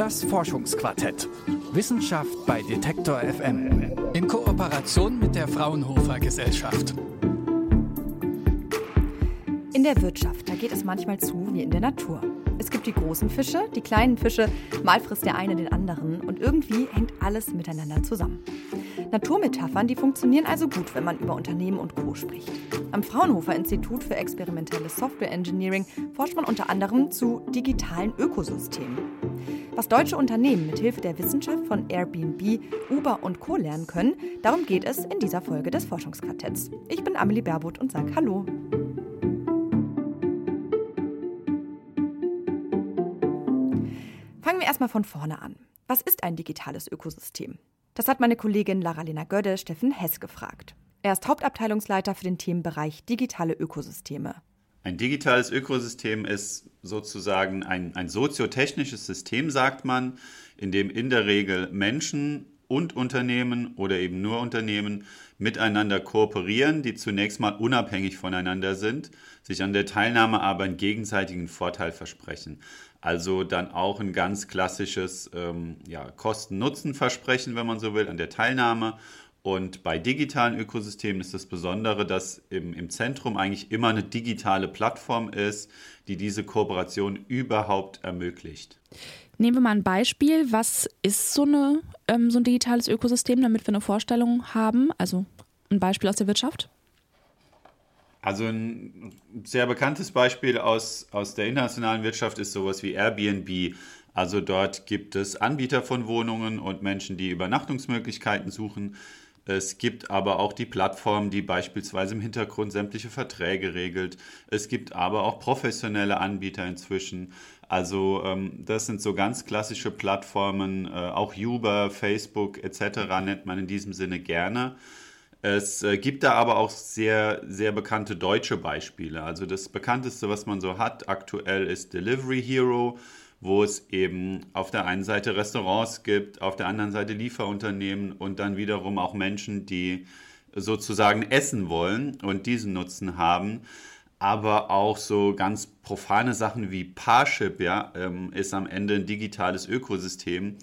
Das Forschungsquartett. Wissenschaft bei Detektor FM. In Kooperation mit der Fraunhofer Gesellschaft. In der Wirtschaft, da geht es manchmal zu wie in der Natur. Es gibt die großen Fische, die kleinen Fische, mal frisst der eine den anderen und irgendwie hängt alles miteinander zusammen. Naturmetaphern, die funktionieren also gut, wenn man über Unternehmen und Co. spricht. Am Fraunhofer Institut für experimentelles Software Engineering forscht man unter anderem zu digitalen Ökosystemen. Was deutsche Unternehmen mit Hilfe der Wissenschaft von Airbnb, Uber und Co. lernen können, darum geht es in dieser Folge des Forschungsquartetts. Ich bin Amelie Berbot und sage Hallo. Fangen wir erstmal von vorne an. Was ist ein digitales Ökosystem? Das hat meine Kollegin Lara-Lena Gödde Steffen Hess gefragt. Er ist Hauptabteilungsleiter für den Themenbereich digitale Ökosysteme. Ein digitales Ökosystem ist sozusagen ein, ein soziotechnisches System, sagt man, in dem in der Regel Menschen und Unternehmen oder eben nur Unternehmen miteinander kooperieren, die zunächst mal unabhängig voneinander sind, sich an der Teilnahme aber einen gegenseitigen Vorteil versprechen. Also dann auch ein ganz klassisches ähm, ja, Kosten-Nutzen-Versprechen, wenn man so will, an der Teilnahme und bei digitalen Ökosystemen ist das Besondere, dass im, im Zentrum eigentlich immer eine digitale Plattform ist, die diese Kooperation überhaupt ermöglicht. Nehmen wir mal ein Beispiel. Was ist so, eine, ähm, so ein digitales Ökosystem, damit wir eine Vorstellung haben? Also ein Beispiel aus der Wirtschaft? Also ein sehr bekanntes Beispiel aus, aus der internationalen Wirtschaft ist sowas wie Airbnb. Also dort gibt es Anbieter von Wohnungen und Menschen, die Übernachtungsmöglichkeiten suchen. Es gibt aber auch die Plattform, die beispielsweise im Hintergrund sämtliche Verträge regelt. Es gibt aber auch professionelle Anbieter inzwischen. Also ähm, das sind so ganz klassische Plattformen, äh, auch Uber, Facebook etc. nennt man in diesem Sinne gerne. Es äh, gibt da aber auch sehr, sehr bekannte deutsche Beispiele. Also das bekannteste, was man so hat aktuell, ist Delivery Hero wo es eben auf der einen Seite Restaurants gibt, auf der anderen Seite Lieferunternehmen und dann wiederum auch Menschen, die sozusagen essen wollen und diesen Nutzen haben. Aber auch so ganz profane Sachen wie Parship ja, ähm, ist am Ende ein digitales Ökosystem,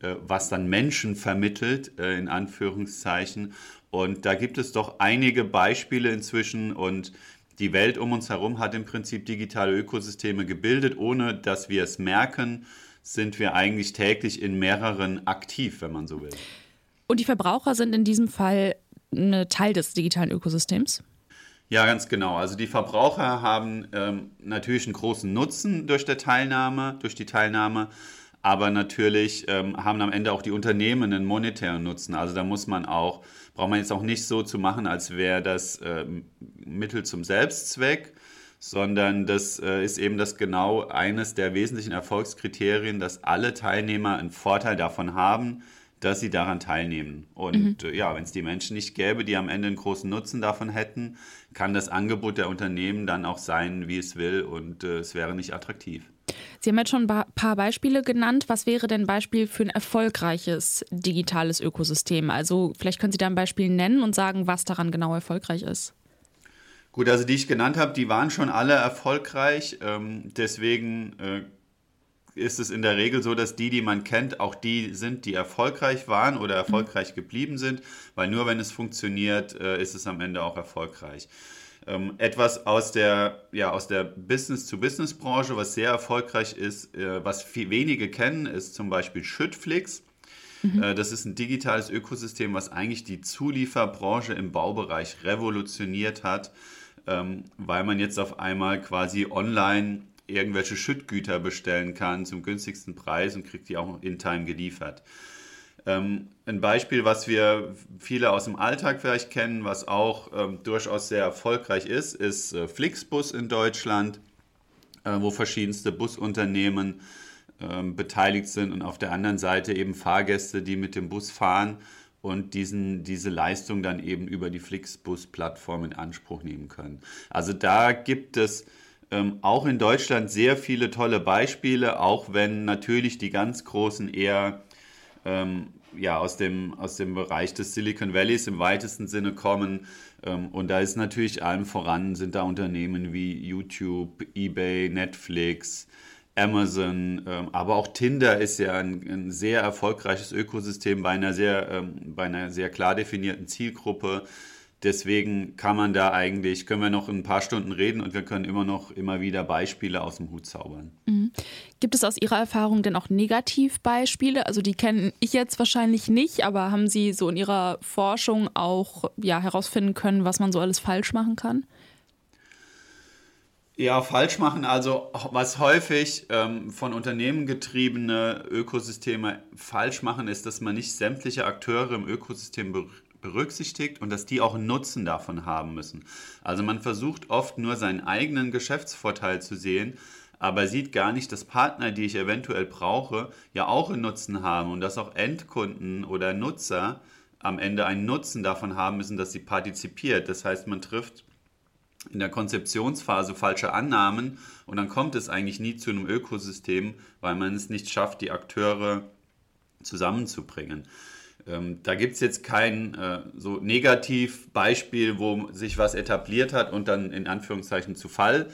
äh, was dann Menschen vermittelt, äh, in Anführungszeichen. Und da gibt es doch einige Beispiele inzwischen und die Welt um uns herum hat im Prinzip digitale Ökosysteme gebildet. Ohne dass wir es merken, sind wir eigentlich täglich in mehreren aktiv, wenn man so will. Und die Verbraucher sind in diesem Fall ein Teil des digitalen Ökosystems? Ja, ganz genau. Also die Verbraucher haben ähm, natürlich einen großen Nutzen durch, der Teilnahme, durch die Teilnahme, aber natürlich ähm, haben am Ende auch die Unternehmen einen monetären Nutzen. Also da muss man auch, braucht man jetzt auch nicht so zu machen, als wäre das äh, Mittel zum Selbstzweck, sondern das äh, ist eben das genau eines der wesentlichen Erfolgskriterien, dass alle Teilnehmer einen Vorteil davon haben, dass sie daran teilnehmen. Und mhm. äh, ja, wenn es die Menschen nicht gäbe, die am Ende einen großen Nutzen davon hätten, kann das Angebot der Unternehmen dann auch sein, wie es will und äh, es wäre nicht attraktiv. Sie haben jetzt schon ein paar Beispiele genannt. Was wäre denn ein Beispiel für ein erfolgreiches digitales Ökosystem? Also vielleicht können Sie da ein Beispiel nennen und sagen, was daran genau erfolgreich ist. Gut, also die ich genannt habe, die waren schon alle erfolgreich. Ähm, deswegen äh, ist es in der Regel so, dass die, die man kennt, auch die sind, die erfolgreich waren oder erfolgreich geblieben sind, weil nur wenn es funktioniert, äh, ist es am Ende auch erfolgreich. Ähm, etwas aus der, ja, aus der Business-to-Business-Branche, was sehr erfolgreich ist, äh, was viel, wenige kennen, ist zum Beispiel Schüttflix. Mhm. Äh, das ist ein digitales Ökosystem, was eigentlich die Zulieferbranche im Baubereich revolutioniert hat, ähm, weil man jetzt auf einmal quasi online irgendwelche Schüttgüter bestellen kann zum günstigsten Preis und kriegt die auch in Time geliefert. Ähm, ein Beispiel, was wir viele aus dem Alltag vielleicht kennen, was auch ähm, durchaus sehr erfolgreich ist, ist äh, Flixbus in Deutschland, äh, wo verschiedenste Busunternehmen ähm, beteiligt sind und auf der anderen Seite eben Fahrgäste, die mit dem Bus fahren und diesen, diese Leistung dann eben über die Flixbus-Plattform in Anspruch nehmen können. Also da gibt es ähm, auch in Deutschland sehr viele tolle Beispiele, auch wenn natürlich die ganz großen eher ähm, ja, aus, dem, aus dem Bereich des Silicon Valleys im weitesten Sinne kommen. Ähm, und da ist natürlich allem voran, sind da Unternehmen wie YouTube, eBay, Netflix, Amazon, ähm, aber auch Tinder ist ja ein, ein sehr erfolgreiches Ökosystem bei einer sehr, ähm, bei einer sehr klar definierten Zielgruppe. Deswegen kann man da eigentlich, können wir noch ein paar Stunden reden und wir können immer noch immer wieder Beispiele aus dem Hut zaubern. Mhm. Gibt es aus Ihrer Erfahrung denn auch Negativbeispiele? Also die kenne ich jetzt wahrscheinlich nicht, aber haben Sie so in Ihrer Forschung auch ja, herausfinden können, was man so alles falsch machen kann? Ja, falsch machen. Also was häufig ähm, von Unternehmen getriebene Ökosysteme falsch machen, ist, dass man nicht sämtliche Akteure im Ökosystem berücksichtigt und dass die auch Nutzen davon haben müssen. Also man versucht oft nur seinen eigenen Geschäftsvorteil zu sehen, aber sieht gar nicht, dass Partner, die ich eventuell brauche, ja auch einen Nutzen haben und dass auch Endkunden oder Nutzer am Ende einen Nutzen davon haben müssen, dass sie partizipiert. Das heißt, man trifft in der Konzeptionsphase falsche Annahmen und dann kommt es eigentlich nie zu einem Ökosystem, weil man es nicht schafft, die Akteure zusammenzubringen. Ähm, da gibt es jetzt kein äh, so Negativbeispiel, wo sich was etabliert hat und dann in Anführungszeichen zu Fall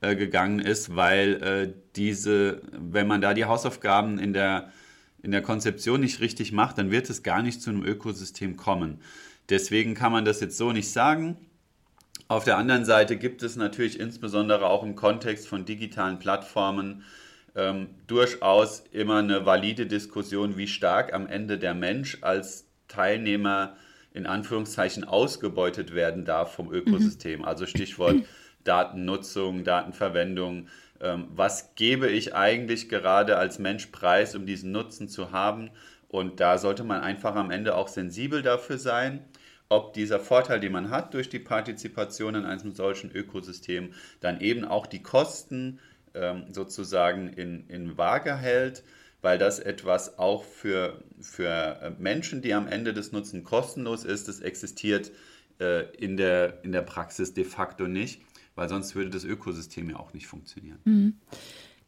äh, gegangen ist, weil äh, diese, wenn man da die Hausaufgaben in der, in der Konzeption nicht richtig macht, dann wird es gar nicht zu einem Ökosystem kommen. Deswegen kann man das jetzt so nicht sagen. Auf der anderen Seite gibt es natürlich insbesondere auch im Kontext von digitalen Plattformen ähm, durchaus immer eine valide Diskussion, wie stark am Ende der Mensch als Teilnehmer in Anführungszeichen ausgebeutet werden darf vom Ökosystem. Mhm. Also Stichwort Datennutzung, Datenverwendung. Ähm, was gebe ich eigentlich gerade als Mensch preis, um diesen Nutzen zu haben? Und da sollte man einfach am Ende auch sensibel dafür sein ob dieser Vorteil, den man hat durch die Partizipation in einem solchen Ökosystem, dann eben auch die Kosten ähm, sozusagen in, in Waage hält, weil das etwas auch für, für äh, Menschen, die am Ende des Nutzen kostenlos ist, das existiert äh, in, der, in der Praxis de facto nicht, weil sonst würde das Ökosystem ja auch nicht funktionieren. Mhm.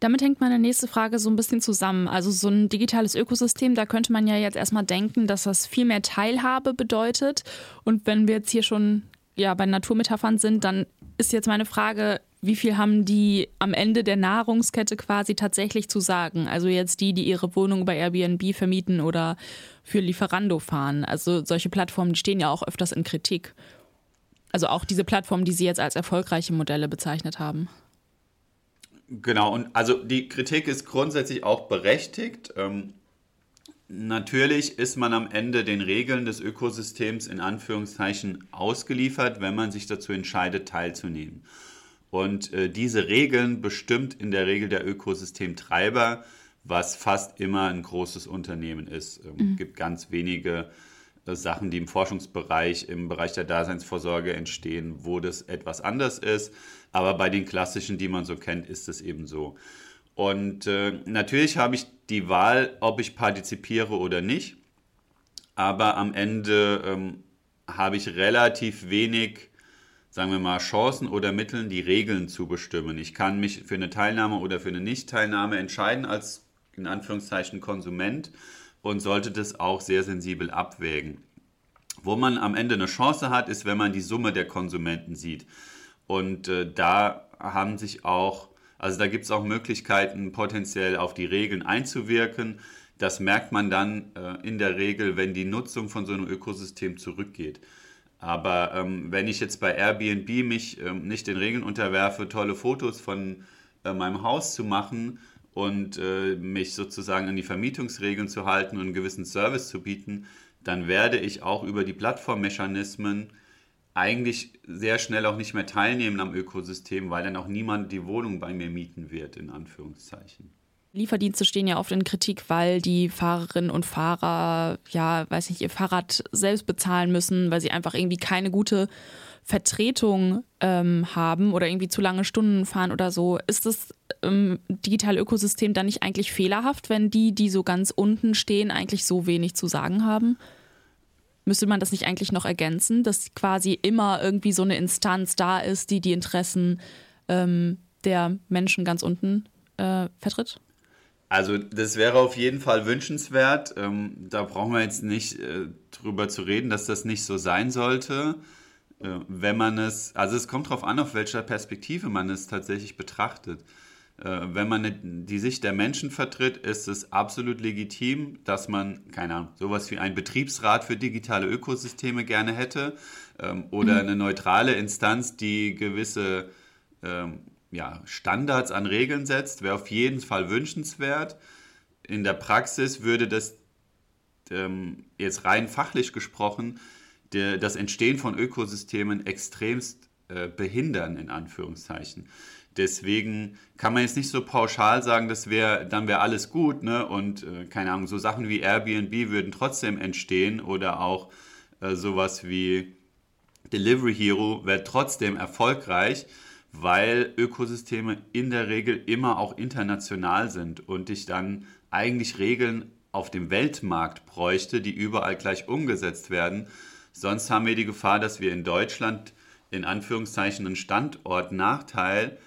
Damit hängt meine nächste Frage so ein bisschen zusammen. Also so ein digitales Ökosystem, da könnte man ja jetzt erstmal denken, dass das viel mehr Teilhabe bedeutet. Und wenn wir jetzt hier schon ja, bei Naturmetaphern sind, dann ist jetzt meine Frage, wie viel haben die am Ende der Nahrungskette quasi tatsächlich zu sagen? Also jetzt die, die ihre Wohnung bei Airbnb vermieten oder für Lieferando fahren. Also solche Plattformen, die stehen ja auch öfters in Kritik. Also auch diese Plattformen, die Sie jetzt als erfolgreiche Modelle bezeichnet haben. Genau, und also die Kritik ist grundsätzlich auch berechtigt. Ähm, natürlich ist man am Ende den Regeln des Ökosystems in Anführungszeichen ausgeliefert, wenn man sich dazu entscheidet, teilzunehmen. Und äh, diese Regeln bestimmt in der Regel der Ökosystemtreiber, was fast immer ein großes Unternehmen ist. Es ähm, mhm. gibt ganz wenige äh, Sachen, die im Forschungsbereich, im Bereich der Daseinsvorsorge entstehen, wo das etwas anders ist. Aber bei den klassischen, die man so kennt, ist es eben so. Und äh, natürlich habe ich die Wahl, ob ich partizipiere oder nicht. Aber am Ende ähm, habe ich relativ wenig, sagen wir mal, Chancen oder Mitteln, die Regeln zu bestimmen. Ich kann mich für eine Teilnahme oder für eine Nichtteilnahme entscheiden als in Anführungszeichen Konsument und sollte das auch sehr sensibel abwägen. Wo man am Ende eine Chance hat, ist, wenn man die Summe der Konsumenten sieht. Und äh, da haben sich auch, also da gibt es auch Möglichkeiten, potenziell auf die Regeln einzuwirken. Das merkt man dann äh, in der Regel, wenn die Nutzung von so einem Ökosystem zurückgeht. Aber ähm, wenn ich jetzt bei Airbnb mich ähm, nicht den Regeln unterwerfe, tolle Fotos von äh, meinem Haus zu machen und äh, mich sozusagen an die Vermietungsregeln zu halten und einen gewissen Service zu bieten, dann werde ich auch über die Plattformmechanismen eigentlich sehr schnell auch nicht mehr teilnehmen am Ökosystem, weil dann auch niemand die Wohnung bei mir mieten wird, in Anführungszeichen. Lieferdienste stehen ja oft in Kritik, weil die Fahrerinnen und Fahrer, ja, weiß nicht, ihr Fahrrad selbst bezahlen müssen, weil sie einfach irgendwie keine gute Vertretung ähm, haben oder irgendwie zu lange Stunden fahren oder so. Ist das ähm, digitale Ökosystem dann nicht eigentlich fehlerhaft, wenn die, die so ganz unten stehen, eigentlich so wenig zu sagen haben? Müsste man das nicht eigentlich noch ergänzen, dass quasi immer irgendwie so eine Instanz da ist, die die Interessen ähm, der Menschen ganz unten äh, vertritt? Also das wäre auf jeden Fall wünschenswert. Ähm, da brauchen wir jetzt nicht äh, drüber zu reden, dass das nicht so sein sollte. Äh, wenn man es, also es kommt darauf an, auf welcher Perspektive man es tatsächlich betrachtet. Äh, wenn man die Sicht der Menschen vertritt, ist es absolut legitim, dass man, keine Ahnung, sowas wie ein Betriebsrat für digitale Ökosysteme gerne hätte ähm, oder mhm. eine neutrale Instanz, die gewisse ähm, ja, Standards an Regeln setzt, wäre auf jeden Fall wünschenswert. In der Praxis würde das ähm, jetzt rein fachlich gesprochen der, das Entstehen von Ökosystemen extremst äh, behindern, in Anführungszeichen. Deswegen kann man jetzt nicht so pauschal sagen, das wäre, dann wäre alles gut, ne? Und äh, keine Ahnung, so Sachen wie Airbnb würden trotzdem entstehen oder auch äh, sowas wie Delivery Hero wäre trotzdem erfolgreich, weil Ökosysteme in der Regel immer auch international sind und ich dann eigentlich Regeln auf dem Weltmarkt bräuchte, die überall gleich umgesetzt werden. Sonst haben wir die Gefahr, dass wir in Deutschland in Anführungszeichen einen Standortnachteil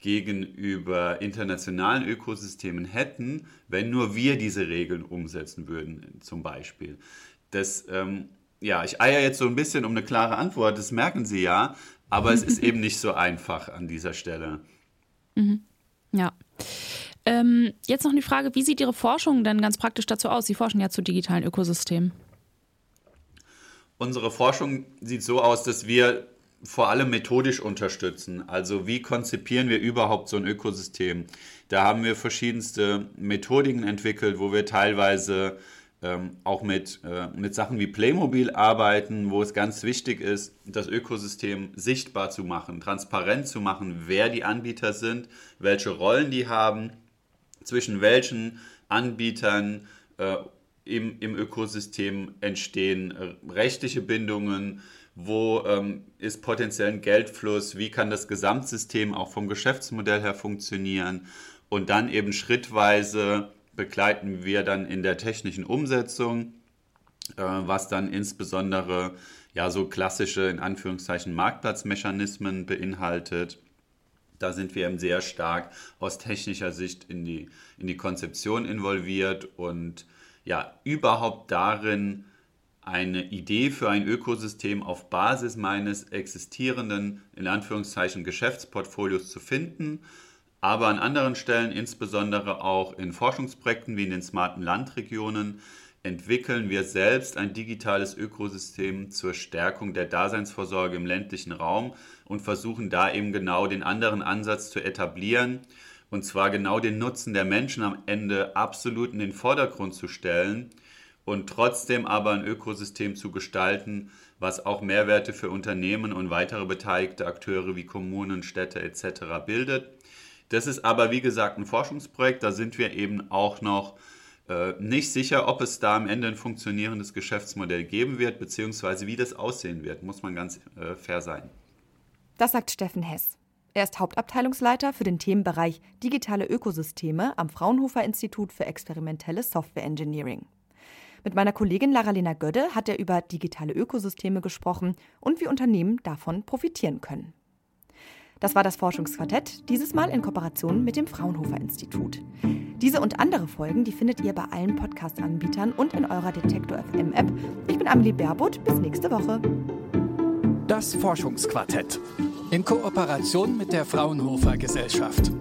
gegenüber internationalen Ökosystemen hätten, wenn nur wir diese Regeln umsetzen würden, zum Beispiel. Das, ähm, ja, ich eier jetzt so ein bisschen um eine klare Antwort, das merken Sie ja, aber es ist eben nicht so einfach an dieser Stelle. Mhm. Ja. Ähm, jetzt noch die Frage, wie sieht Ihre Forschung denn ganz praktisch dazu aus? Sie forschen ja zu digitalen Ökosystemen. Unsere Forschung sieht so aus, dass wir vor allem methodisch unterstützen. Also wie konzipieren wir überhaupt so ein Ökosystem? Da haben wir verschiedenste Methodiken entwickelt, wo wir teilweise ähm, auch mit, äh, mit Sachen wie Playmobil arbeiten, wo es ganz wichtig ist, das Ökosystem sichtbar zu machen, transparent zu machen, wer die Anbieter sind, welche Rollen die haben, zwischen welchen Anbietern äh, im, im Ökosystem entstehen äh, rechtliche Bindungen, wo ähm, ist potenziell ein Geldfluss, wie kann das Gesamtsystem auch vom Geschäftsmodell her funktionieren und dann eben schrittweise begleiten wir dann in der technischen Umsetzung, äh, was dann insbesondere ja so klassische in Anführungszeichen Marktplatzmechanismen beinhaltet. Da sind wir eben sehr stark aus technischer Sicht in die, in die Konzeption involviert und ja überhaupt darin, eine Idee für ein Ökosystem auf Basis meines existierenden, in Anführungszeichen, Geschäftsportfolios zu finden, aber an anderen Stellen, insbesondere auch in Forschungsprojekten wie in den smarten Landregionen, entwickeln wir selbst ein digitales Ökosystem zur Stärkung der Daseinsvorsorge im ländlichen Raum und versuchen da eben genau den anderen Ansatz zu etablieren, und zwar genau den Nutzen der Menschen am Ende absolut in den Vordergrund zu stellen und trotzdem aber ein Ökosystem zu gestalten, was auch Mehrwerte für Unternehmen und weitere beteiligte Akteure wie Kommunen, Städte etc. bildet. Das ist aber, wie gesagt, ein Forschungsprojekt. Da sind wir eben auch noch äh, nicht sicher, ob es da am Ende ein funktionierendes Geschäftsmodell geben wird, beziehungsweise wie das aussehen wird, muss man ganz äh, fair sein. Das sagt Steffen Hess. Er ist Hauptabteilungsleiter für den Themenbereich Digitale Ökosysteme am Fraunhofer Institut für experimentelles Software Engineering. Mit meiner Kollegin Lara-Lena Gödde hat er über digitale Ökosysteme gesprochen und wie Unternehmen davon profitieren können. Das war das Forschungsquartett, dieses Mal in Kooperation mit dem Fraunhofer Institut. Diese und andere Folgen, die findet ihr bei allen Podcast-Anbietern und in eurer Detektor FM App. Ich bin Amelie Baerbutt, bis nächste Woche. Das Forschungsquartett in Kooperation mit der Fraunhofer Gesellschaft.